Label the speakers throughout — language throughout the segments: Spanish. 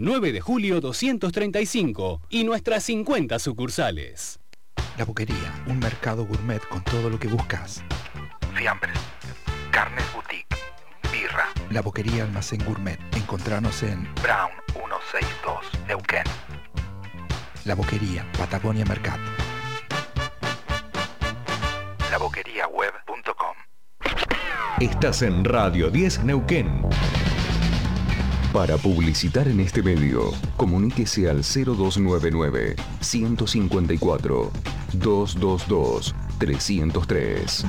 Speaker 1: 9 de julio 235 y nuestras 50 sucursales.
Speaker 2: La Boquería, un mercado gourmet con todo lo que buscas.
Speaker 3: Fiambres, carnes boutique, birra.
Speaker 2: La Boquería Almacén Gourmet. Encontranos en
Speaker 3: Brown 162, Neuquén.
Speaker 2: La Boquería, Patagonia Mercat.
Speaker 3: Laboqueriaweb.com
Speaker 4: Estás en Radio 10 Neuquén. Para publicitar en este medio, comuníquese al 0299 154 222 303.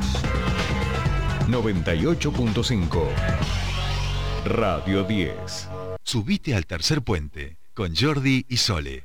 Speaker 4: 98.5 Radio 10.
Speaker 5: Subite al tercer puente con Jordi y Sole.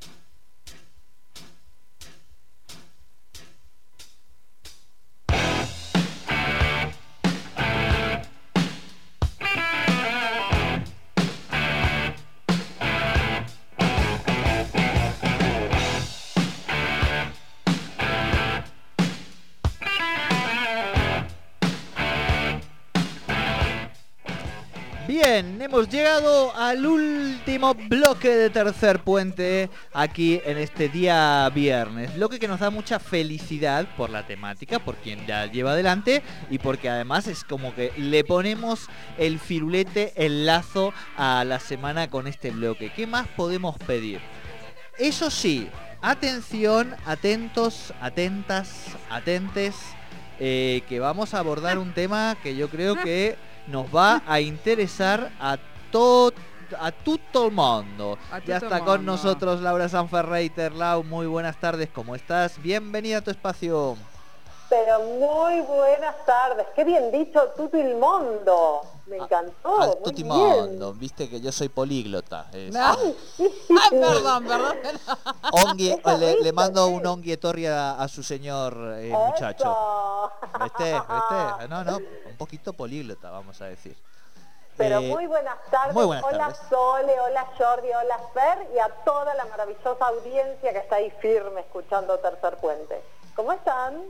Speaker 6: Hemos llegado al último bloque de tercer puente aquí en este día viernes. Bloque que nos da mucha felicidad por la temática, por quien la lleva adelante y porque además es como que le ponemos el firulete, el lazo a la semana con este bloque. ¿Qué más podemos pedir? Eso sí, atención, atentos, atentas, atentes, eh, que vamos a abordar un tema que yo creo que nos va a interesar a todo a todo el mundo.
Speaker 7: A
Speaker 6: Ya está con nosotros Laura Sanferreiter. Lau, muy buenas tardes, ¿cómo estás? Bienvenida a tu espacio.
Speaker 8: Pero muy buenas tardes. Qué bien dicho, tutto il mondo. Me encantó.
Speaker 6: Al
Speaker 8: muy
Speaker 6: tutti
Speaker 8: bien.
Speaker 6: mondo, viste que yo soy políglota. es-
Speaker 7: Ay, ay, perdón, perdón.
Speaker 6: Le, mando un ongietorri a, a su señor eh, muchacho. ¿Viste? ¿Viste? No, no, un poquito políglota, vamos a decir.
Speaker 8: Pero
Speaker 6: Eh,
Speaker 8: muy buenas tardes.
Speaker 6: muy buenas
Speaker 8: hola
Speaker 6: tardes.
Speaker 8: Sole, hola Jordi, hola Fer y a toda la maravillosa audiencia que está ahí firme escuchando Tercer Puente. ¿Cómo están?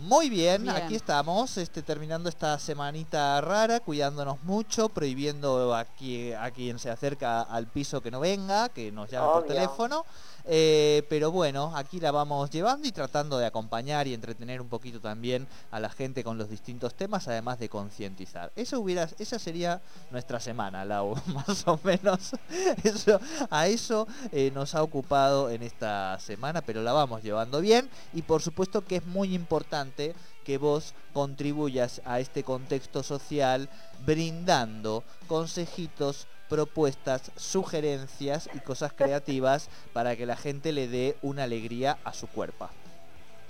Speaker 6: Muy bien,
Speaker 7: Bien.
Speaker 6: aquí estamos, este, terminando esta semanita rara, cuidándonos mucho, prohibiendo a, qui- a quien se acerca al piso que no venga, que nos llame por teléfono. Eh, pero bueno, aquí la vamos llevando y tratando de acompañar y entretener un poquito también a la gente con los distintos temas, además de concientizar. Eso hubiera, esa sería nuestra semana, Lau, más o menos. Eso, a eso eh, nos ha ocupado en esta semana, pero la vamos llevando bien y por supuesto que es muy importante que vos contribuyas a este contexto social brindando consejitos, propuestas, sugerencias y cosas creativas para que la gente le dé una alegría a su cuerpo.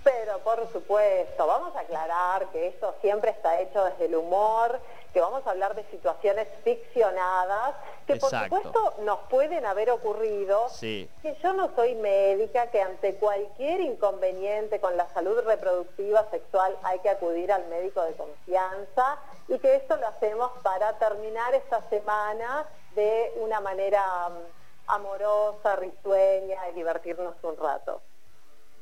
Speaker 8: Pero por supuesto, vamos a aclarar que esto siempre está hecho desde el humor, que vamos a hablar de situaciones ficcionadas, que
Speaker 6: Exacto.
Speaker 8: por supuesto nos pueden haber ocurrido,
Speaker 6: Sí.
Speaker 8: que yo no soy médica, que ante cualquier inconveniente con la salud reproductiva sexual hay que acudir al médico de confianza y que esto lo hacemos para terminar esta semana de una manera mm, amorosa, risueña y divertirnos un rato.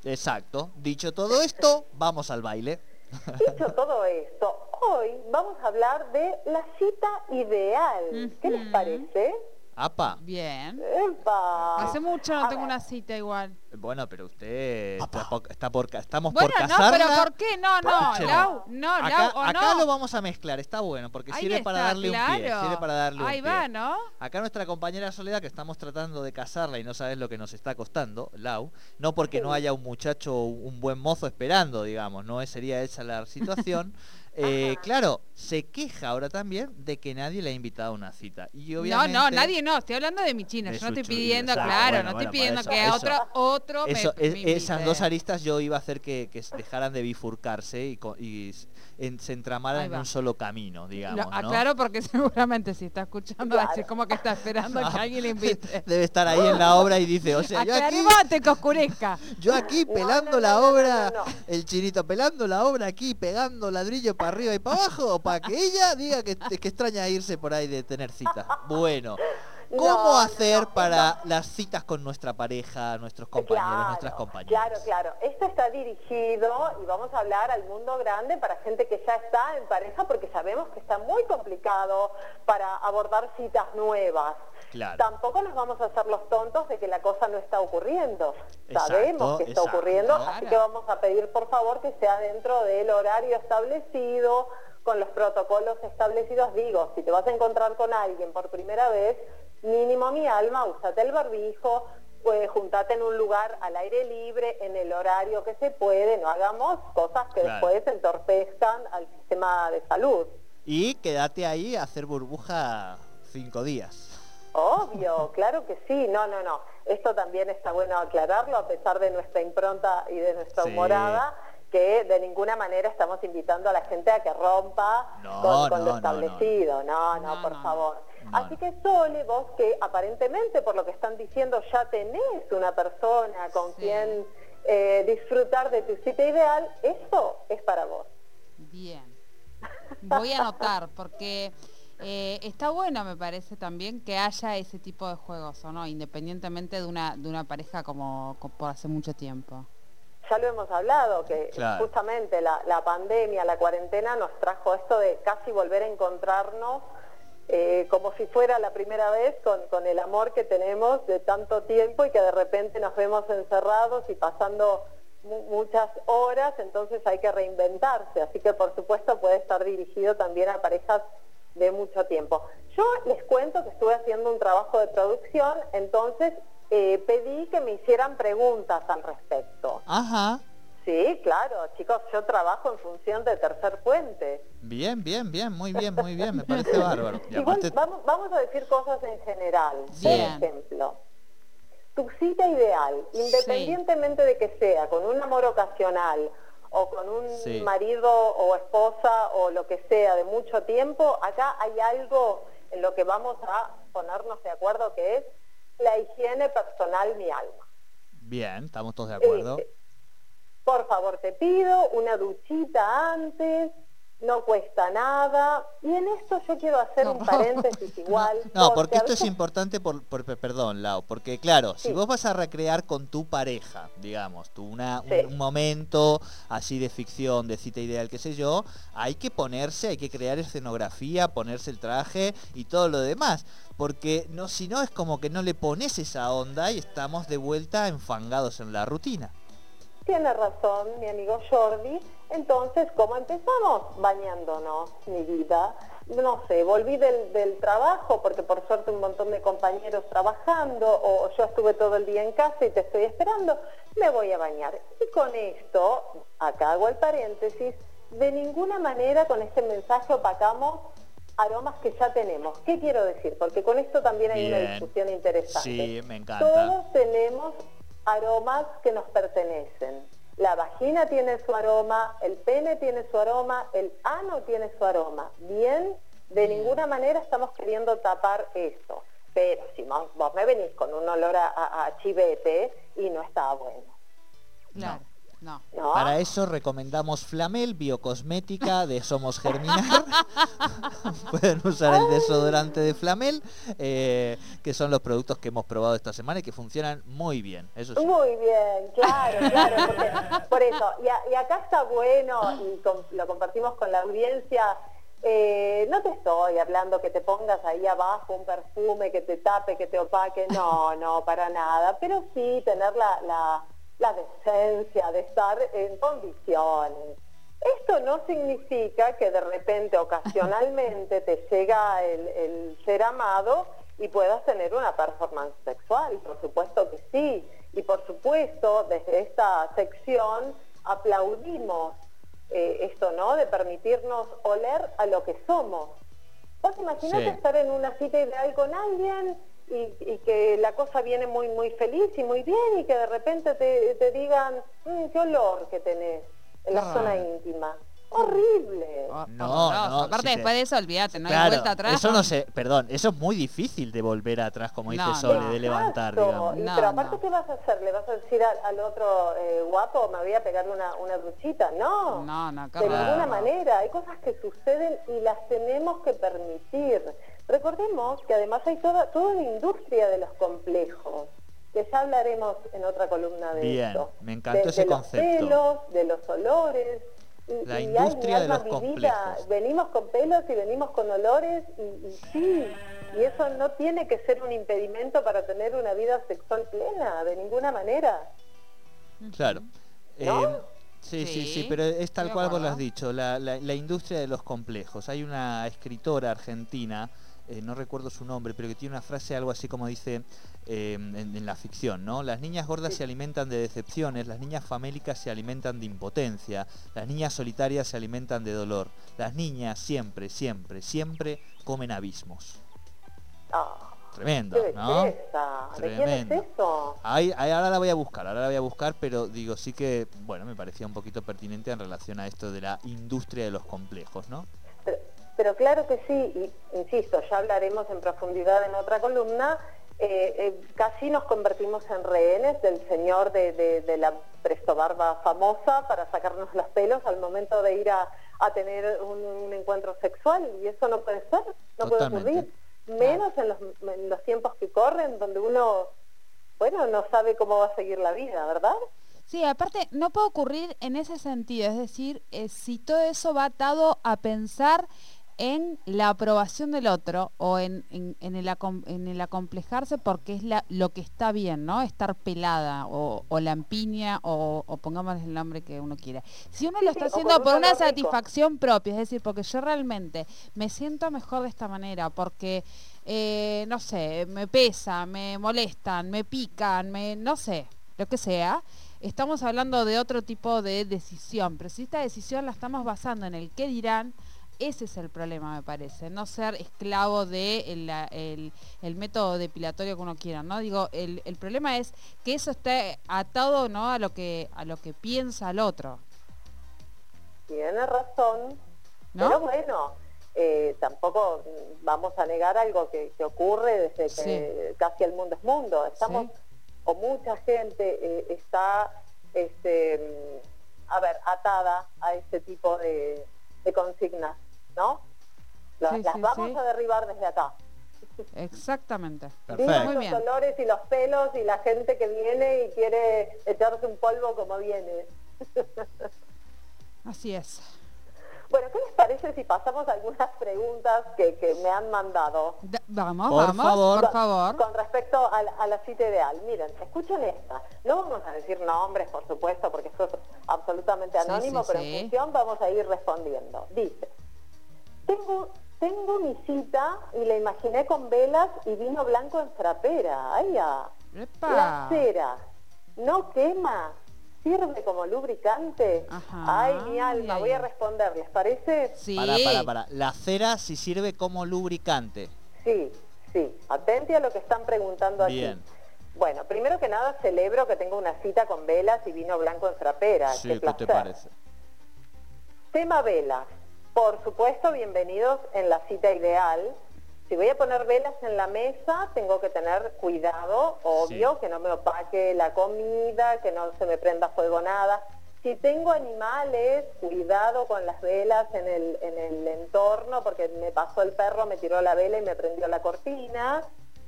Speaker 6: Exacto. Dicho todo esto, vamos al baile.
Speaker 8: Dicho todo esto, hoy vamos a hablar de la cita ideal. ¿Qué les parece?
Speaker 6: Apa.
Speaker 7: Bien.
Speaker 8: ¡Epa!
Speaker 7: Hace mucho no
Speaker 8: A
Speaker 7: tengo
Speaker 8: ver.
Speaker 7: una cita igual.
Speaker 6: Bueno, pero usted está por, está por estamos
Speaker 7: Bueno,
Speaker 6: por
Speaker 7: no,
Speaker 6: casarla.
Speaker 7: pero ¿por qué? No, no. Lau, no,
Speaker 6: acá,
Speaker 7: Lau, o
Speaker 6: acá
Speaker 7: no.
Speaker 6: lo vamos a mezclar, está bueno, porque
Speaker 7: Ahí
Speaker 6: sirve para
Speaker 7: está,
Speaker 6: darle un pie, sirve para darle un
Speaker 7: Ahí
Speaker 6: pie.
Speaker 7: va, ¿no?
Speaker 6: Acá nuestra compañera Soledad, que estamos tratando de casarla y no sabes lo que nos está costando, Lau, no porque no haya un muchacho, un buen mozo esperando, digamos, no sería esa la situación. eh, claro, se queja ahora también de que nadie le ha invitado a una cita. Y
Speaker 7: No,
Speaker 6: obviamente,
Speaker 7: no, nadie no, estoy hablando de mi china,
Speaker 6: De
Speaker 7: yo no estoy pidiendo, claro,
Speaker 6: bueno,
Speaker 7: no
Speaker 6: bueno,
Speaker 7: estoy pidiendo
Speaker 6: eso,
Speaker 7: que
Speaker 6: eso.
Speaker 7: otro, otro me-
Speaker 6: Eso,
Speaker 7: me,
Speaker 6: es- esas dos aristas yo iba a hacer que, dejaran de bifurcarse y, en- se entramaran
Speaker 7: Ahí
Speaker 6: en un solo camino,
Speaker 7: Lo
Speaker 6: digamos. ¿no?
Speaker 7: aclaro porque seguramente si está escuchando decir como que está esperando que alguien le invite.
Speaker 6: Debe estar ahí en la obra y dice, o sea, yo aquí,
Speaker 7: que oscurezca.
Speaker 6: yo aquí
Speaker 8: No,
Speaker 6: pelando
Speaker 8: no,
Speaker 6: la
Speaker 8: no, no,
Speaker 6: obra,
Speaker 8: no, no.
Speaker 6: el chinito pelando la obra aquí, pegando ladrillo para arriba y para abajo, para que ella diga que, que extraña irse por ahí de tener cita. Bueno, ¿Cómo
Speaker 8: No,
Speaker 6: hacer
Speaker 8: no,
Speaker 6: para las citas con nuestra pareja, nuestros compañeros, nuestras compañeras?
Speaker 8: Claro, claro. Esto está dirigido y vamos a hablar al mundo grande para gente que ya está en pareja porque sabemos que está muy complicado para abordar citas nuevas.
Speaker 6: Claro.
Speaker 8: Tampoco nos vamos a hacer los tontos de que la cosa no está ocurriendo.
Speaker 6: Exacto,
Speaker 8: Sabemos que está
Speaker 6: exacto.
Speaker 8: ocurriendo, así
Speaker 7: Claro.
Speaker 8: que vamos a pedir por favor que sea dentro del horario establecido, con los protocolos establecidos. Digo, si te vas a encontrar con alguien por primera vez, mínimo mi alma, úsate el barbijo, pues juntate en un lugar al aire libre, en el horario que se puede, no hagamos cosas que
Speaker 6: Claro.
Speaker 8: después entorpezcan al sistema de salud.
Speaker 6: Y quédate ahí a hacer burbuja cinco días.
Speaker 8: Obvio, claro que sí, no, no, no. Esto también está bueno aclararlo a pesar de nuestra impronta y de nuestra
Speaker 6: Sí.
Speaker 8: humorada, que de ninguna manera estamos invitando a la gente a que rompa
Speaker 6: No,
Speaker 8: con, con
Speaker 6: no,
Speaker 8: lo
Speaker 6: no,
Speaker 8: establecido. No, no,
Speaker 7: No,
Speaker 8: por
Speaker 7: no.
Speaker 8: favor. Así que Sole, vos que aparentemente por lo que están diciendo ya tenés una persona con
Speaker 7: Sí.
Speaker 8: quien eh, disfrutar de tu cita ideal, eso es para vos.
Speaker 7: Bien. Voy a anotar porque eh, está bueno, me parece también que haya ese tipo de juegos, ¿o no? Independientemente de una de una pareja como, como por hace mucho tiempo.
Speaker 8: ya lo hemos hablado, que
Speaker 6: Claro.
Speaker 8: justamente la, la pandemia, la cuarentena nos trajo esto de casi volver a encontrarnos eh, como si fuera la primera vez con, con el amor que tenemos de tanto tiempo y que de repente nos vemos encerrados y pasando mu- muchas horas, entonces hay que reinventarse. Así que por supuesto puede estar dirigido también a parejas de mucho tiempo. Yo les cuento que estuve haciendo un trabajo de producción, entonces eh, pedí que me hicieran preguntas al respecto.
Speaker 6: Ajá.
Speaker 8: Sí, claro, chicos, yo trabajo en función de tercer puente.
Speaker 6: Bien, bien, bien, muy bien, muy bien, me parece bárbaro.
Speaker 8: Igual
Speaker 6: aparte-
Speaker 8: vamos, vamos a decir cosas en general.
Speaker 7: Bien.
Speaker 8: Por ejemplo, tu cita ideal, independientemente de que sea con un amor ocasional o con un
Speaker 6: Sí.
Speaker 8: marido o esposa o lo que sea de mucho tiempo, acá hay algo en lo que vamos a ponernos de acuerdo que es la higiene personal mi alma.
Speaker 6: Bien, estamos todos de acuerdo.
Speaker 8: Eh, por favor, te pido una duchita antes, no cuesta nada. Y en esto yo quiero hacer un
Speaker 7: No.
Speaker 8: paréntesis igual.
Speaker 6: No, porque esto es importante por, por- per- perdón, Lau, porque claro, si vos vas a recrear con tu pareja, digamos, tu una, un- un, momento así de ficción, de cita ideal, qué sé yo, hay que ponerse, hay que crear escenografía, ponerse el traje y todo lo demás, porque no, si no es como que no le pones esa onda y estamos de vuelta enfangados en la rutina.
Speaker 8: Tiene razón mi amigo Jordi. Entonces, ¿cómo empezamos? Bañándonos, mi vida. No sé, volví del, del trabajo porque por suerte un montón de compañeros trabajando o yo estuve todo el día en casa y te estoy esperando, me voy a bañar. Y con esto, acá hago el paréntesis, de ninguna manera con este mensaje opacamos aromas que ya tenemos. ¿Qué quiero decir? Porque con esto también hay una discusión interesante.
Speaker 6: Sí, me encanta.
Speaker 8: Todos tenemos aromas que nos pertenecen. La vagina tiene su aroma, el pene tiene su aroma, el ano tiene su aroma. Bien, de ninguna manera estamos queriendo tapar eso. Pero si vos, me venís con un olor a, a- a chivete y no está bueno.
Speaker 7: Claro. No.
Speaker 8: ¿no?
Speaker 6: Para eso recomendamos Flamel, biocosmética de Somos Germinar. Pueden usar el desodorante de Flamel, eh, que son los productos que hemos probado esta semana y que funcionan muy bien. Eso sí.
Speaker 8: Muy bien, claro, claro, porque, por eso, y, a- y acá está bueno, y lo compartimos con la audiencia, eh, no te estoy hablando que te pongas ahí abajo un perfume que te tape, que te opaque, no, no, para nada, pero sí tener la, la, la decencia de estar en condiciones. Esto no significa que de repente, ocasionalmente, te llega el, el ser amado y puedas tener una performance sexual. Por supuesto que sí. Y por supuesto, desde esta sección aplaudimos eh, esto, ¿no? De permitirnos oler a lo que somos. Vos imaginate
Speaker 6: Sí.
Speaker 8: estar en una cita ideal con alguien y, y que la cosa viene muy muy feliz y muy bien y que de repente te, te digan, "Mm, qué olor que tenés en la
Speaker 7: Ah.
Speaker 8: zona íntima. Horrible.
Speaker 7: Hor-
Speaker 6: No, no,
Speaker 7: Aparte
Speaker 6: si te-
Speaker 7: después de eso, olvídate, no hay vuelta atrás.
Speaker 6: eso no sé, perdón, eso es muy difícil de volver atrás, como dice
Speaker 7: No,
Speaker 6: Sole,
Speaker 7: no.
Speaker 6: de levantar, digamos.
Speaker 7: No,
Speaker 8: pero aparte,
Speaker 7: no.
Speaker 8: ¿qué vas a hacer? ¿Le vas a decir al, al otro eh, guapo, me voy a pegar una, una duchita? No.
Speaker 7: No, no,
Speaker 8: De ninguna manera. Hay cosas que suceden y las tenemos que permitir. Recordemos que además hay toda, toda una industria de los complejos, que ya hablaremos en otra columna de
Speaker 6: Bien,
Speaker 8: esto.
Speaker 6: me encantó
Speaker 8: de,
Speaker 6: ese
Speaker 8: de
Speaker 6: concepto.
Speaker 8: Los pelos, de los olores. Y,
Speaker 6: La
Speaker 8: y,
Speaker 6: industria
Speaker 8: mi
Speaker 6: de
Speaker 8: alma,
Speaker 6: los
Speaker 8: mi vida,
Speaker 6: complejos.
Speaker 8: Venimos con pelos y venimos con olores y, y sí, y eso no tiene que ser un impedimento para tener una vida sexual plena, de ninguna manera.
Speaker 6: Claro.
Speaker 8: ¿No?
Speaker 6: Eh, sí, sí, sí,
Speaker 7: Sí,
Speaker 6: pero es tal cual vos lo has dicho, la, la- la industria de los complejos. Hay una escritora argentina, eh, no recuerdo su nombre, pero que tiene una frase algo así como dice eh, en, en la ficción, ¿no? Las niñas gordas se alimentan de decepciones, las niñas famélicas se alimentan de impotencia, las niñas solitarias se alimentan de dolor. Las niñas siempre, siempre, siempre comen abismos.
Speaker 8: Ah,
Speaker 6: Tremendo,
Speaker 8: qué
Speaker 6: ¿no?
Speaker 8: belleza. ¿De quién
Speaker 6: Tremendo.
Speaker 8: es eso?
Speaker 6: Ahí, ahí ahora la voy a buscar, ahora la voy a buscar, pero digo, sí que, bueno, me parecía un poquito pertinente en relación a esto de la industria de los complejos, ¿no?
Speaker 8: Pero, claro que sí, y insisto, ya hablaremos en profundidad en otra columna. eh, eh, casi nos convertimos en rehenes del señor de, de- de la prestobarba famosa para sacarnos los pelos al momento de ir a, a tener un, un encuentro sexual y eso no puede ser, no
Speaker 6: Totalmente.
Speaker 8: puede ocurrir, menos en los, en los tiempos que corren donde uno, bueno, no sabe cómo va a seguir la vida, ¿verdad?
Speaker 7: Sí, aparte no puede ocurrir en ese sentido, es decir, eh, si todo eso va atado a pensar en la aprobación del otro o en, en- en el, acom- en el acomplejarse porque es la, lo que está bien, ¿no? Estar pelada o, o lampiña o, o pongamos el nombre que uno quiera. Si uno lo
Speaker 8: Sí,
Speaker 7: está haciendo por una
Speaker 8: rico.
Speaker 7: satisfacción propia, es decir, porque yo realmente me siento mejor de esta manera, porque, eh, no sé, me pesa, me molestan, me pican, me, no sé, lo que sea, estamos hablando de otro tipo de decisión, pero si esta decisión la estamos basando en el qué dirán, ese es el problema, me parece, no ser esclavo de el, el- el método depilatorio que uno quiera, ¿no? Digo, el, el problema es que eso esté atado, ¿no? A lo que, a lo que piensa el otro,
Speaker 8: Tiene razón,
Speaker 7: ¿no?
Speaker 8: Pero bueno, eh, tampoco vamos a negar algo que, que ocurre desde que casi el mundo es mundo. Estamos,
Speaker 7: Sí.
Speaker 8: o mucha gente eh, está, este, mm, a ver, atada a este tipo de, de consignas, ¿no?
Speaker 7: Sí,
Speaker 8: las
Speaker 7: sí,
Speaker 8: vamos
Speaker 7: sí.
Speaker 8: a derribar desde acá.
Speaker 7: Exactamente.
Speaker 6: Perfecto.
Speaker 7: Muy
Speaker 8: los
Speaker 7: bien.
Speaker 8: olores y los pelos y la gente que viene y quiere echarse un polvo como viene.
Speaker 7: Así es.
Speaker 8: Bueno, ¿qué les parece si pasamos a algunas preguntas que, que me han mandado?
Speaker 7: Da- vamos,
Speaker 6: Por
Speaker 7: vamos,
Speaker 6: favor.
Speaker 7: por favor.
Speaker 8: Con respecto a, la- a la cita ideal, miren, escuchen esta. No vamos a decir nombres, por supuesto, porque esto es absolutamente
Speaker 7: Sí,
Speaker 8: anónimo,
Speaker 7: sí,
Speaker 8: pero
Speaker 7: sí.
Speaker 8: en función vamos a ir respondiendo. Dice, tengo, tengo mi cita y la imaginé con velas y vino blanco en frapera. ¡Ay, ya!
Speaker 7: Epa.
Speaker 8: La cera no quema, sirve como lubricante.
Speaker 7: Ajá,
Speaker 8: Ay, mi alma,
Speaker 7: ay,
Speaker 8: voy a responder, ¿les parece?
Speaker 7: Sí.
Speaker 6: Para, para, para. La cera sí sirve como lubricante.
Speaker 8: Sí, sí. Atente a lo que están preguntando aquí.
Speaker 6: Bien.
Speaker 8: Bueno, primero que nada celebro que tengo una cita con velas y vino blanco en frapera.
Speaker 6: Sí,
Speaker 8: Qué
Speaker 6: ¿qué te parece?
Speaker 8: Tema velas. Por supuesto, bienvenidos en la cita ideal. Si voy a poner velas en la mesa, tengo que tener cuidado, obvio,
Speaker 6: Sí.
Speaker 8: que no me opaque la comida, que no se me prenda fuego nada. Si tengo animales, cuidado con las velas en el, en el entorno, porque me pasó el perro, me tiró la vela y me prendió la cortina.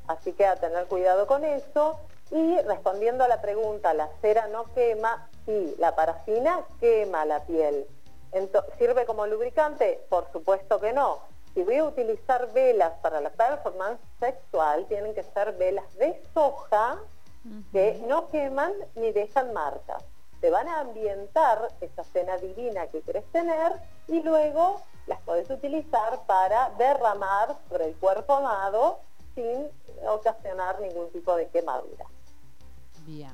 Speaker 8: Así que a tener cuidado con eso. Y respondiendo a la pregunta, ¿la cera no quema? Sí, la parafina quema la piel. ¿Sirve como lubricante? Por supuesto que no. Si voy a utilizar velas para la performance sexual, tienen que ser velas de soja que no queman ni dejan marcas. Te van a ambientar esa cena divina que querés tener y luego las podés utilizar para derramar sobre el cuerpo amado sin ocasionar ningún tipo de quemadura.
Speaker 7: Bien.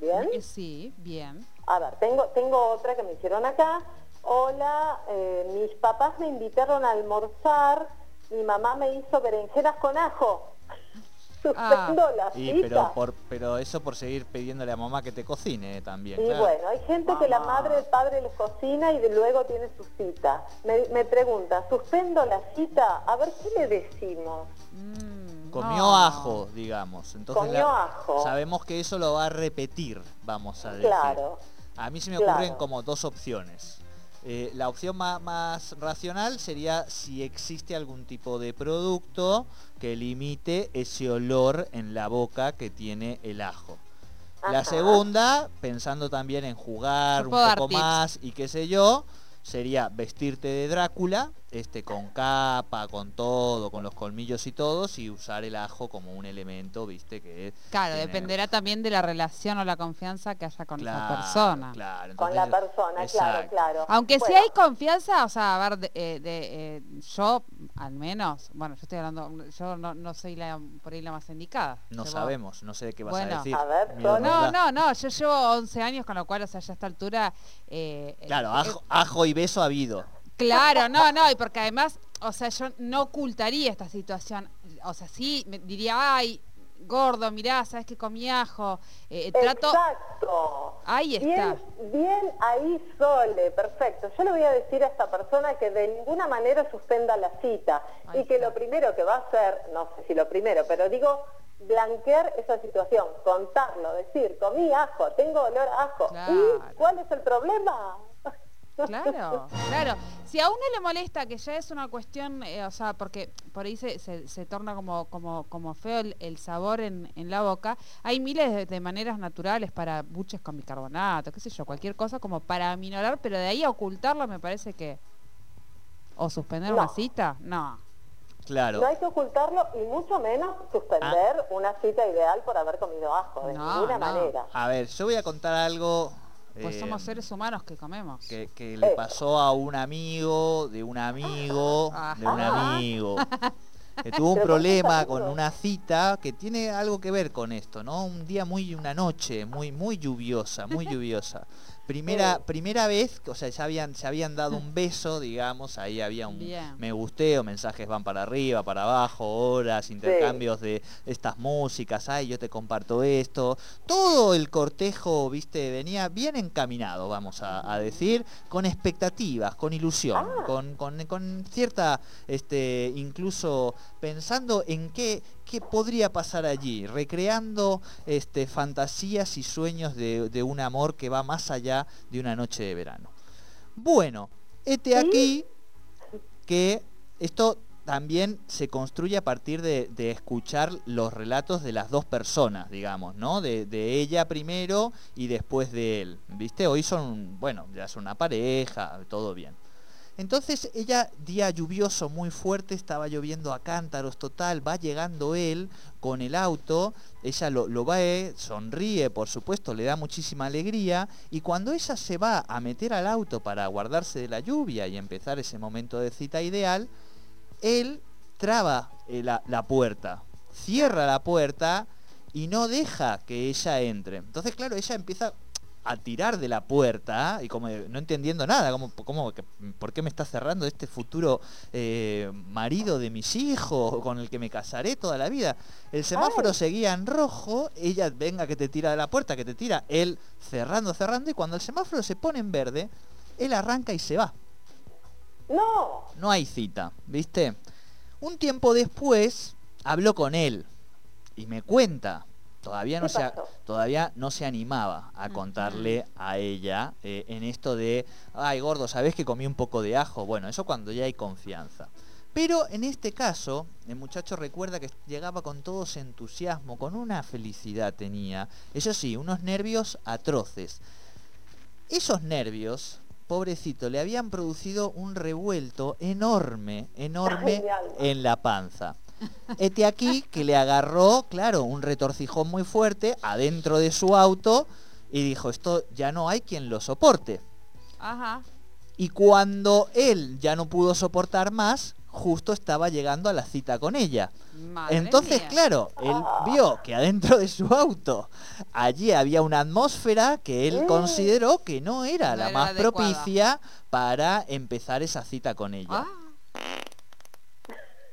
Speaker 8: ¿Bien?
Speaker 7: Sí, bien.
Speaker 8: A ver, tengo, tengo otra que me hicieron acá. Hola, eh, mis papás me invitaron a almorzar, mi mamá me hizo berenjenas con ajo. Suspendo la
Speaker 6: Y
Speaker 8: cita.
Speaker 6: pero por pero eso por seguir pidiéndole a mamá que te cocine también.
Speaker 8: Y
Speaker 6: claro.
Speaker 8: bueno, hay gente que la madre, el padre les cocina y de luego tiene su cita. Me, me pregunta, ¿suspendo la cita? A ver, ¿qué le decimos?
Speaker 7: Mm,
Speaker 6: Comió
Speaker 7: no.
Speaker 6: ajo, digamos. Entonces
Speaker 8: Comió
Speaker 6: la-
Speaker 8: ajo.
Speaker 6: sabemos que eso lo va a repetir, vamos a decir.
Speaker 8: Claro.
Speaker 6: A mí se me
Speaker 8: Claro.
Speaker 6: ocurren como dos opciones. Eh, la opción más, racional sería si existe algún tipo de producto que limite ese olor en la boca que tiene el ajo. La segunda, pensando también en jugar un poco más y qué sé yo, sería vestirte de Drácula, este con capa, con todo, con los colmillos y todos, y usar el ajo como un elemento, viste, que es
Speaker 7: Claro,
Speaker 6: tiene-
Speaker 7: dependerá también de la relación o la confianza que haya con esa
Speaker 6: Claro,
Speaker 7: persona.
Speaker 6: Claro,
Speaker 8: Con la
Speaker 6: entonces-
Speaker 8: persona, claro,
Speaker 6: exacto.
Speaker 8: claro.
Speaker 7: Aunque si hay confianza, o sea, a ver, de, eh, de, eh, yo al menos, bueno, yo estoy hablando, yo no, no soy la, por ahí la más indicada.
Speaker 6: No
Speaker 7: Llevo-
Speaker 6: sabemos, no sé qué vas
Speaker 7: Bueno.
Speaker 6: a decir.
Speaker 8: A ver,
Speaker 7: No, no, no, yo llevo 11 años, con lo cual, o sea, ya a esta altura... eh,
Speaker 6: Claro,
Speaker 7: eh,
Speaker 6: ajo, ajo y beso ha habido.
Speaker 7: Claro, no, no, y porque además, o sea, yo no ocultaría esta situación. O sea, sí, me diría, ay, gordo, mirá, sabes que comí ajo. Eh, trato.
Speaker 8: Exacto.
Speaker 7: Ahí está.
Speaker 8: Bien, bien ahí, Sole, perfecto. Yo le voy a decir a esta persona que de ninguna manera suspenda la cita
Speaker 7: Ahí
Speaker 8: y que
Speaker 7: está.
Speaker 8: lo primero que va a hacer, no sé si lo primero, pero digo, blanquear esa situación, contarlo, decir, comí ajo, tengo olor a ajo.
Speaker 7: Claro.
Speaker 8: ¿Y cuál es el problema?
Speaker 7: Claro, claro. Si a uno le molesta, que ya es una cuestión, eh, o sea, porque por ahí se, se- se torna como, como, como feo el, el sabor en, en la boca, hay miles de, de maneras naturales para buches con bicarbonato, qué sé yo, cualquier cosa como para aminorar, pero de ahí a ocultarlo me parece que... O suspender
Speaker 8: No.
Speaker 7: una cita, no.
Speaker 6: Claro.
Speaker 8: No hay que ocultarlo y mucho menos suspender una cita ideal por haber comido ajo, de
Speaker 7: No,
Speaker 8: ninguna
Speaker 7: no.
Speaker 8: manera.
Speaker 6: A ver, yo voy a contar algo
Speaker 7: Pues
Speaker 6: eh,
Speaker 7: somos seres humanos que comemos.
Speaker 6: que, que le pasó a un amigo, de un amigo, de un
Speaker 8: Ajá.
Speaker 6: amigo. Que tuvo un problema
Speaker 8: ¿por qué
Speaker 6: con una cita que tiene algo que ver con esto, ¿no? Un día muy, una noche muy, muy lluviosa, muy lluviosa. Primera, primera vez, o sea, ya habían, se habían dado un beso, digamos, ahí había un
Speaker 7: Bien.
Speaker 6: me gusteo, mensajes van para arriba, para abajo, horas, intercambios de estas músicas, ay, yo te comparto esto. Todo el cortejo, viste, venía bien encaminado, vamos a, a decir, con expectativas, con ilusión,
Speaker 8: Ah.
Speaker 6: con, con- con cierta, este, incluso pensando en qué, qué podría pasar allí, recreando este, fantasías y sueños de, de un amor que va más allá de una noche de verano. Bueno, este aquí que esto también se construye a partir de, de escuchar los relatos de las dos personas, digamos, ¿no? De, de ella primero y después de él, ¿viste? Hoy son, bueno, ya son una pareja, todo bien. Entonces ella, día lluvioso muy fuerte, estaba lloviendo a cántaros total, va llegando él con el auto, ella lo, lo ve, sonríe, por supuesto, le da muchísima alegría, y cuando ella se va a meter al auto para guardarse de la lluvia y empezar ese momento de cita ideal, él traba eh, la, la puerta, cierra la puerta y no deja que ella entre. Entonces, claro, ella empieza a tirar de la puerta y como no entendiendo nada, como, como ¿por qué me está cerrando este futuro eh, marido de mis hijos con el que me casaré toda la vida? El semáforo
Speaker 8: Ay.
Speaker 6: seguía en rojo, ella venga que te tira de la puerta, que te tira, él cerrando, cerrando, y cuando el semáforo se pone en verde, él arranca y se va
Speaker 8: No,
Speaker 6: no hay cita, ¿viste? Un tiempo después habló con él y me cuenta, todavía no,
Speaker 8: ¿Qué
Speaker 6: se, todavía no se animaba a contarle a ella eh, en esto de, ay gordo, ¿sabés que comí un poco de ajo? Bueno, eso cuando ya hay confianza. Pero en este caso, el muchacho recuerda que llegaba con todo ese entusiasmo, con una felicidad tenía, eso sí, unos nervios atroces. Esos nervios, pobrecito, le habían producido un revuelto enorme, enorme en la panza. Este aquí que le agarró, claro, un retorcijón muy fuerte adentro de su auto y dijo, esto ya no hay quien lo soporte.
Speaker 7: Ajá.
Speaker 6: Y cuando él ya no pudo soportar más, justo estaba llegando a la cita con ella.
Speaker 7: Madre
Speaker 6: Entonces,
Speaker 7: mía.
Speaker 6: claro, él vio que adentro de su auto allí había una atmósfera que él
Speaker 8: Mm.
Speaker 6: consideró que no era
Speaker 7: No
Speaker 6: la
Speaker 7: era
Speaker 6: más
Speaker 7: adecuada.
Speaker 6: propicia para empezar esa cita con ella.
Speaker 7: Ah,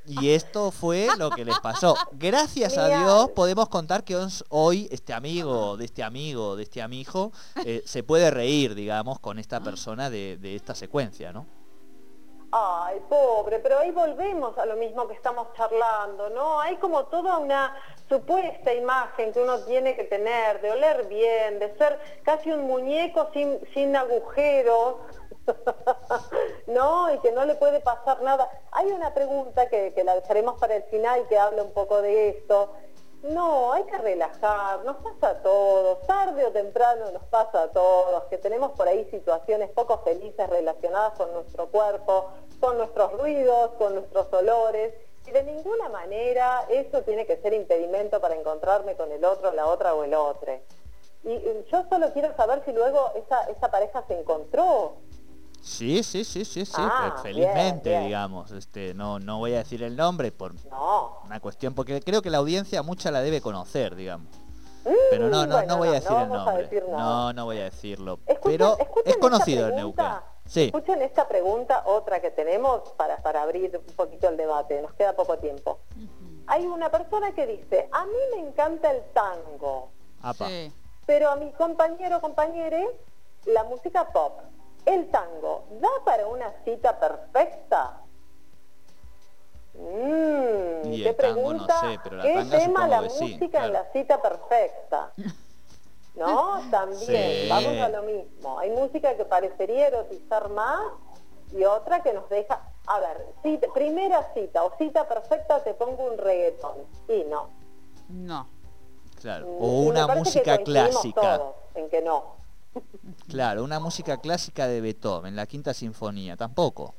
Speaker 6: Y esto fue lo que les pasó. Gracias a. Dios podemos contar que hoy este amigo, de este amigo, de este amigo, eh, se puede reír, digamos, con esta persona de, de esta secuencia, ¿no?
Speaker 8: Ay, pobre, pero ahí volvemos a lo mismo que estamos charlando, ¿no? Hay como toda una supuesta imagen que uno tiene que tener, de oler bien, de ser casi un muñeco sin, sin agujeros, no, y que no le puede pasar nada. Hay una pregunta que, que la dejaremos para el final que habla un poco de esto. No, hay que relajar, nos pasa a todos, tarde o temprano nos pasa a todos, que tenemos por ahí situaciones poco felices relacionadas con nuestro cuerpo, con nuestros ruidos, con nuestros olores, y de ninguna manera eso tiene que ser impedimento para encontrarme con el otro, la otra o el otro. Y yo solo quiero saber si luego esa pareja se encontró.
Speaker 6: Sí, sí, sí, sí, sí,
Speaker 8: Ah,
Speaker 6: fe- felizmente,
Speaker 8: bien, bien.
Speaker 6: digamos. Este, no, no voy a decir el nombre por
Speaker 8: No.
Speaker 6: una cuestión, porque creo que la audiencia mucha la debe conocer, digamos. Pero no, no,
Speaker 8: bueno,
Speaker 6: no voy a decir
Speaker 8: no
Speaker 6: el nombre.
Speaker 8: decir.
Speaker 6: No, no voy a decirlo.
Speaker 8: Escuchen-
Speaker 6: Pero
Speaker 8: escuchen
Speaker 6: es conocido en
Speaker 8: pregunta,
Speaker 6: Neuquén. Sí.
Speaker 8: Escuchen esta pregunta, otra que tenemos para, para abrir un poquito el debate, nos queda poco tiempo. Hay una persona que dice, a mí me encanta el tango,
Speaker 6: Apa.
Speaker 7: Sí.
Speaker 8: pero a mi compañero o compañere la música pop. ¿El tango da para una cita perfecta? Mm,
Speaker 6: Y
Speaker 8: qué
Speaker 6: el tango no
Speaker 8: pregunta,
Speaker 6: sé, pero la
Speaker 8: ¿qué
Speaker 6: tanga
Speaker 8: tema la
Speaker 6: sí,
Speaker 8: música en la cita perfecta? ¿No? También,
Speaker 6: Sí.
Speaker 8: vamos a lo mismo. Hay música que parecería erotizar más y otra que nos deja... A ver, cita- primera cita o cita perfecta te pongo un reggaetón. Y no.
Speaker 7: No.
Speaker 6: Claro.
Speaker 8: Mm,
Speaker 6: O una música clásica.
Speaker 8: todos en que no.
Speaker 6: Claro, una música clásica de Beethoven, la quinta sinfonía, tampoco.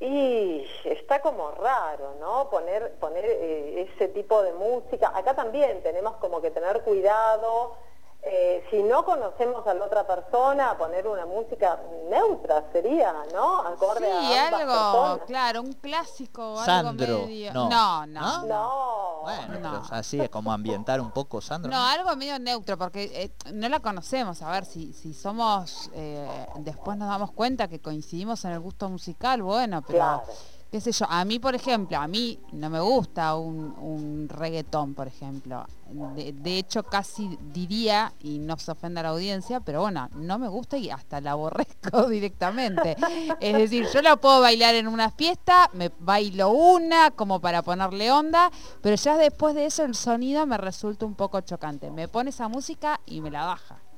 Speaker 8: Y está como raro, ¿no? Poner, poner eh, ese tipo de música. Acá también tenemos como que tener cuidado. Eh, si no conocemos a la otra persona, poner una música neutra sería, ¿no? Acorde
Speaker 7: Sí,
Speaker 8: a ambas
Speaker 7: algo,
Speaker 8: personas.
Speaker 7: claro, un clásico,
Speaker 6: Sandro,
Speaker 7: algo medio...
Speaker 6: no.
Speaker 7: no, no.
Speaker 6: No. Bueno,
Speaker 7: No.
Speaker 6: pero así es como ambientar un poco, Sandro.
Speaker 7: No, algo medio neutro, porque eh, no la conocemos. A ver, si, si somos, eh, después nos damos cuenta que coincidimos en el gusto musical, bueno, pero
Speaker 8: Claro.
Speaker 7: Qué sé yo. A mí, por ejemplo, a mí no me gusta un, un reggaetón, por ejemplo. De, hecho, casi diría, y no se ofenda a la audiencia, pero bueno, no me gusta y hasta la aborrezco directamente. Es decir, yo la puedo bailar en una fiesta, me bailo una como para ponerle onda, pero ya después de eso el sonido me resulta un poco chocante. Me pone esa música y me la baja.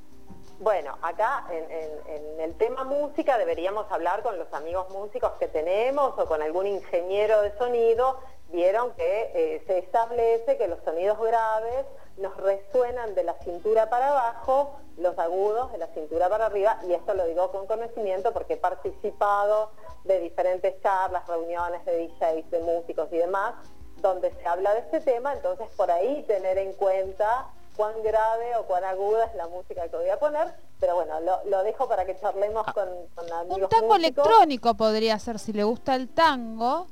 Speaker 8: Bueno, acá en, el tema música deberíamos hablar con los amigos músicos que tenemos o con algún ingeniero de sonido. Vieron que eh, se establece que los sonidos graves nos resuenan de la cintura para abajo, los agudos de la cintura para arriba, y esto lo digo con conocimiento porque he participado de diferentes charlas, reuniones de DJs, de músicos y demás, donde se habla de este tema, entonces por ahí tener en cuenta cuán grave o cuán aguda es la música que voy a poner, pero bueno, lo, lo dejo para que charlemos con, con amigos
Speaker 7: Un tango
Speaker 8: músicos.
Speaker 7: electrónico podría ser, si le gusta el tango.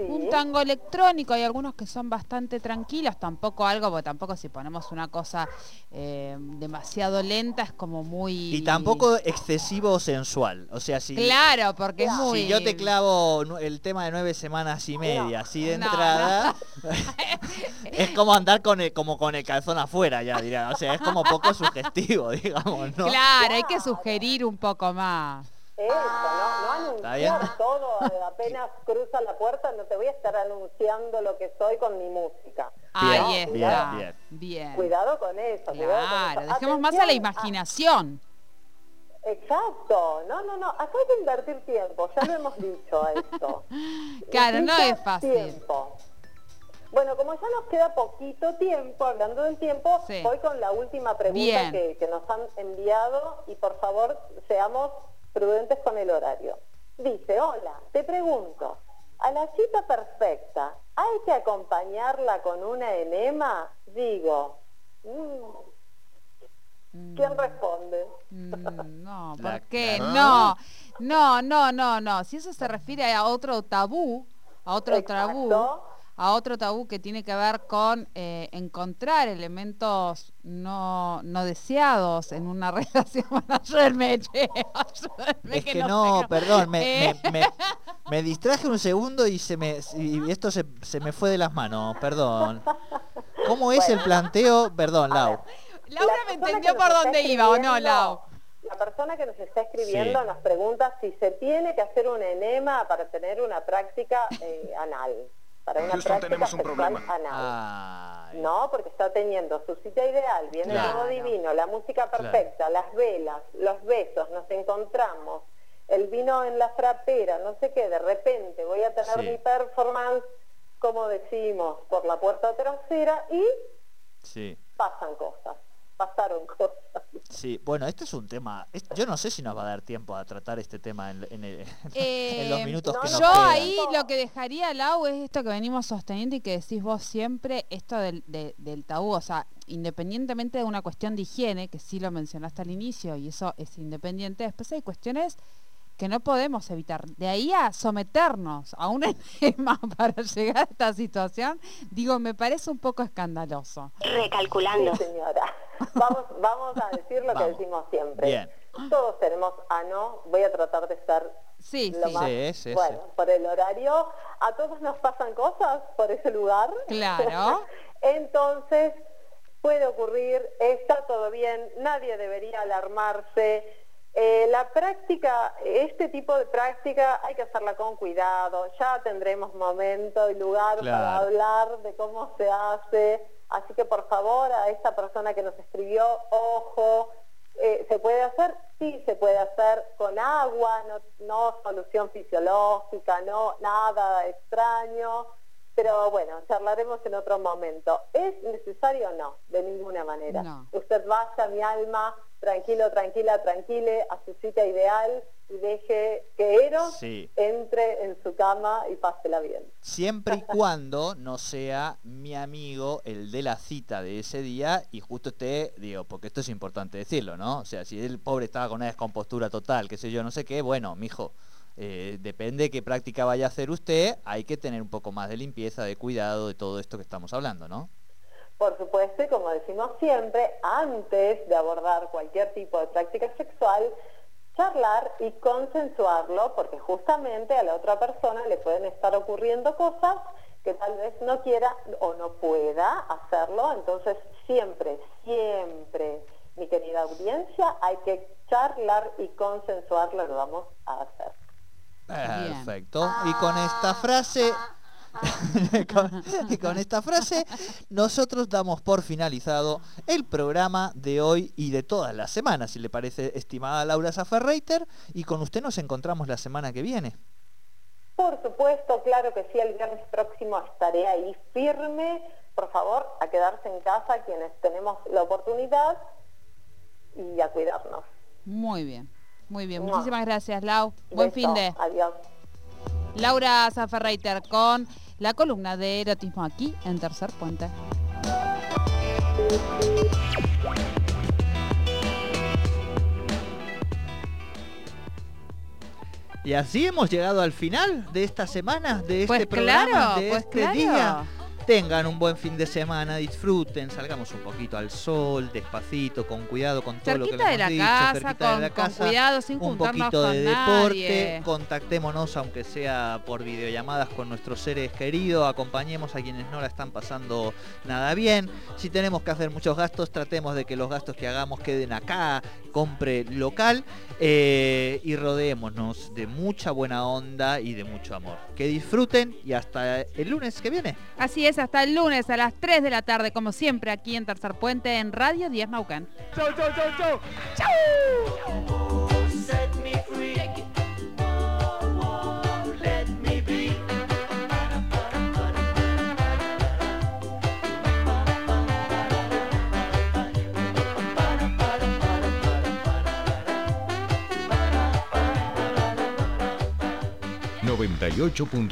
Speaker 8: Sí.
Speaker 7: Un tango electrónico, hay algunos que son bastante tranquilos, tampoco algo, porque tampoco si ponemos una cosa eh, demasiado lenta es como muy...
Speaker 6: Y tampoco excesivo o sensual. O sea, si,
Speaker 7: Claro, porque es muy...
Speaker 6: si yo te clavo el tema de nueve semanas y media, así de
Speaker 7: No,
Speaker 6: entrada, es como andar con el, como con el calzón afuera, ya diría. O sea, es como poco sugestivo, digamos, ¿no?
Speaker 7: Claro, hay que sugerir un poco más.
Speaker 8: Eso, no, no
Speaker 6: ¿Está bien?
Speaker 8: anunciar todo, apenas cruza la puerta, no te voy a estar anunciando lo que soy con mi música.
Speaker 7: Ahí
Speaker 6: bien,
Speaker 7: está.
Speaker 6: bien.
Speaker 7: Bien.
Speaker 8: Cuidado con eso. cuidado con
Speaker 7: Claro,
Speaker 8: eso.
Speaker 7: dejemos más a la imaginación.
Speaker 8: Exacto, no, no, no, acá hay que invertir tiempo, ya lo hemos dicho a esto.
Speaker 7: Claro, no es fácil.
Speaker 8: tiempo. Bueno, como ya nos queda poquito tiempo, hablando del tiempo,
Speaker 7: Sí.
Speaker 8: voy con la última pregunta que nos han enviado y por favor seamos prudentes con el horario. Dice, hola, te pregunto, a la cita perfecta, ¿hay que acompañarla con una enema? Digo, mm, ¿quién responde?
Speaker 7: Mm, No, ¿por qué? No, no, no, no, no. Si eso se refiere a otro tabú, a otro tabú,
Speaker 8: Exacto.
Speaker 7: A otro tabú que tiene que ver con eh, encontrar elementos no, no deseados en una relación. Ayúdenme, che, ayúdenme
Speaker 6: Es que no, perdón, me,
Speaker 7: Eh,
Speaker 6: me- me- me distraje un segundo y se me y esto se, se me fue de las manos, perdón. ¿Cómo es el planteo? Perdón, Lau.
Speaker 7: Laura
Speaker 8: La
Speaker 7: me
Speaker 8: persona
Speaker 7: entendió
Speaker 8: que
Speaker 7: por
Speaker 8: nos está
Speaker 7: dónde iba, ¿o no,
Speaker 8: escribiendo-
Speaker 7: Lau?
Speaker 8: La persona que nos está escribiendo
Speaker 6: Sí.
Speaker 8: nos pregunta si se tiene que hacer un enema para tener una práctica eh, anal. Para una
Speaker 3: Houston,
Speaker 8: práctica
Speaker 3: tenemos un
Speaker 8: sexual
Speaker 3: problema.
Speaker 8: anal.
Speaker 6: Ay,
Speaker 8: No, porque está teniendo su cita ideal, viene
Speaker 7: Claro.
Speaker 8: todo divino, la música perfecta, las velas, los besos, nos encontramos el vino en la frapera, no sé qué, de repente voy a tener
Speaker 6: Sí.
Speaker 8: mi performance, como decimos, por la puerta trasera y
Speaker 6: Sí.
Speaker 8: pasan cosas, pasaron cosas.
Speaker 6: Sí, bueno, este es un tema. es- yo no sé si nos va a dar tiempo a tratar este tema en, en el-
Speaker 7: Eh,
Speaker 6: en los minutos que
Speaker 8: no,
Speaker 6: nos
Speaker 7: Yo
Speaker 6: quedan.
Speaker 7: ahí lo que dejaría, Lau, es esto que venimos sosteniendo y que decís vos siempre, esto del, de- del tabú, o sea, independientemente de una cuestión de higiene, que sí lo mencionaste al inicio y eso es independiente, después hay cuestiones que no podemos evitar. De ahí a someternos a un enema para llegar a esta situación, digo, me parece un poco escandaloso.
Speaker 8: Sí, señora. Vamos, vamos a decir lo
Speaker 6: Vamos.
Speaker 8: que decimos siempre.
Speaker 6: Bien.
Speaker 8: Todos tenemos ano, voy a tratar de estar
Speaker 7: Sí,
Speaker 8: lo
Speaker 7: sí,
Speaker 8: más
Speaker 6: Sí, sí,
Speaker 8: bueno, por el horario. A todos nos pasan cosas por ese lugar.
Speaker 7: Claro.
Speaker 8: Entonces, puede ocurrir, está todo bien, nadie debería alarmarse. Eh, la práctica, este tipo de práctica hay que hacerla con cuidado, ya tendremos momento y lugar para hablar de cómo se hace, así que por favor a esta persona que nos escribió, ojo, eh, ¿se puede hacer? Sí, se puede hacer con agua, no, no solución fisiológica, no nada extraño, pero bueno, charlaremos en otro momento. ¿Es necesario o no? De ninguna manera.
Speaker 7: No.
Speaker 8: Usted vaya, mi alma, tranquilo, tranquila, tranquile, a su cita ideal y deje que Eros
Speaker 6: Sí.
Speaker 8: entre en su cama y pásela bien.
Speaker 6: Siempre y cuando no sea mi amigo el de la cita de ese día y justo esté, digo, porque esto es importante decirlo, ¿no? O sea, si el pobre estaba con una descompostura total, qué sé yo, no sé qué, bueno, mijo, eh, depende de qué práctica vaya a hacer usted, hay que tener un poco más de limpieza, de cuidado, de todo esto que estamos hablando, ¿no?
Speaker 8: Por supuesto, y como decimos siempre, antes de abordar cualquier tipo de práctica sexual, charlar y consensuarlo, porque justamente a la otra persona le pueden estar ocurriendo cosas que tal vez no quiera o no pueda hacerlo. Entonces, siempre, siempre, mi querida audiencia, hay que charlar y consensuarlo, lo vamos a hacer.
Speaker 6: Perfecto. Y con esta frase, con, y con esta frase, nosotros damos por finalizado el programa de hoy y de todas las semanas, si le parece, estimada Laura Zaferreiter, y con usted nos encontramos la semana que viene.
Speaker 8: Por supuesto, claro que sí, el viernes próximo estaré ahí firme. Por favor, a quedarse en casa quienes tenemos la oportunidad y a cuidarnos.
Speaker 7: Muy bien, muy bien. Muchísimas gracias, Lau. Buen
Speaker 8: Beso,
Speaker 7: fin de...
Speaker 8: Adiós.
Speaker 7: Laura Zaferreiter con la columna de erotismo aquí en Tercer Puente.
Speaker 6: Y así hemos llegado al final de esta semana, de este
Speaker 7: Pues
Speaker 6: programa,
Speaker 7: claro,
Speaker 6: de
Speaker 7: pues
Speaker 6: este
Speaker 7: claro.
Speaker 6: día. Tengan un buen fin de semana, disfruten, salgamos un poquito al sol, despacito, con cuidado con todo lo que hemos
Speaker 7: de la
Speaker 6: dicho,
Speaker 7: casa,
Speaker 6: cerquita de
Speaker 7: con,
Speaker 6: la
Speaker 7: con
Speaker 6: casa.
Speaker 7: cuidado, sin
Speaker 6: un poquito
Speaker 7: con
Speaker 6: de deporte,
Speaker 7: nadie.
Speaker 6: contactémonos aunque sea por videollamadas con nuestros seres queridos, acompañemos a quienes no la están pasando nada bien. Si tenemos que hacer muchos gastos, tratemos de que los gastos que hagamos queden acá, compre local eh, y rodémonos de mucha buena onda y de mucho amor. Que disfruten y hasta el lunes que viene.
Speaker 7: Así es, hasta el lunes a las 3 de la tarde, como siempre, aquí en Tercer Puente, en Radio 10 Naucan.
Speaker 1: Chau, chau, chau, chau.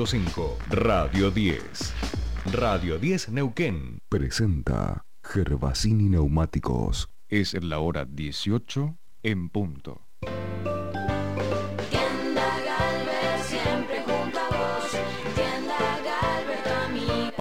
Speaker 4: .5 Radio 10 Radio 10 Neuquén
Speaker 2: Presenta Gervasini Neumáticos.
Speaker 9: Es la hora 18 en punto.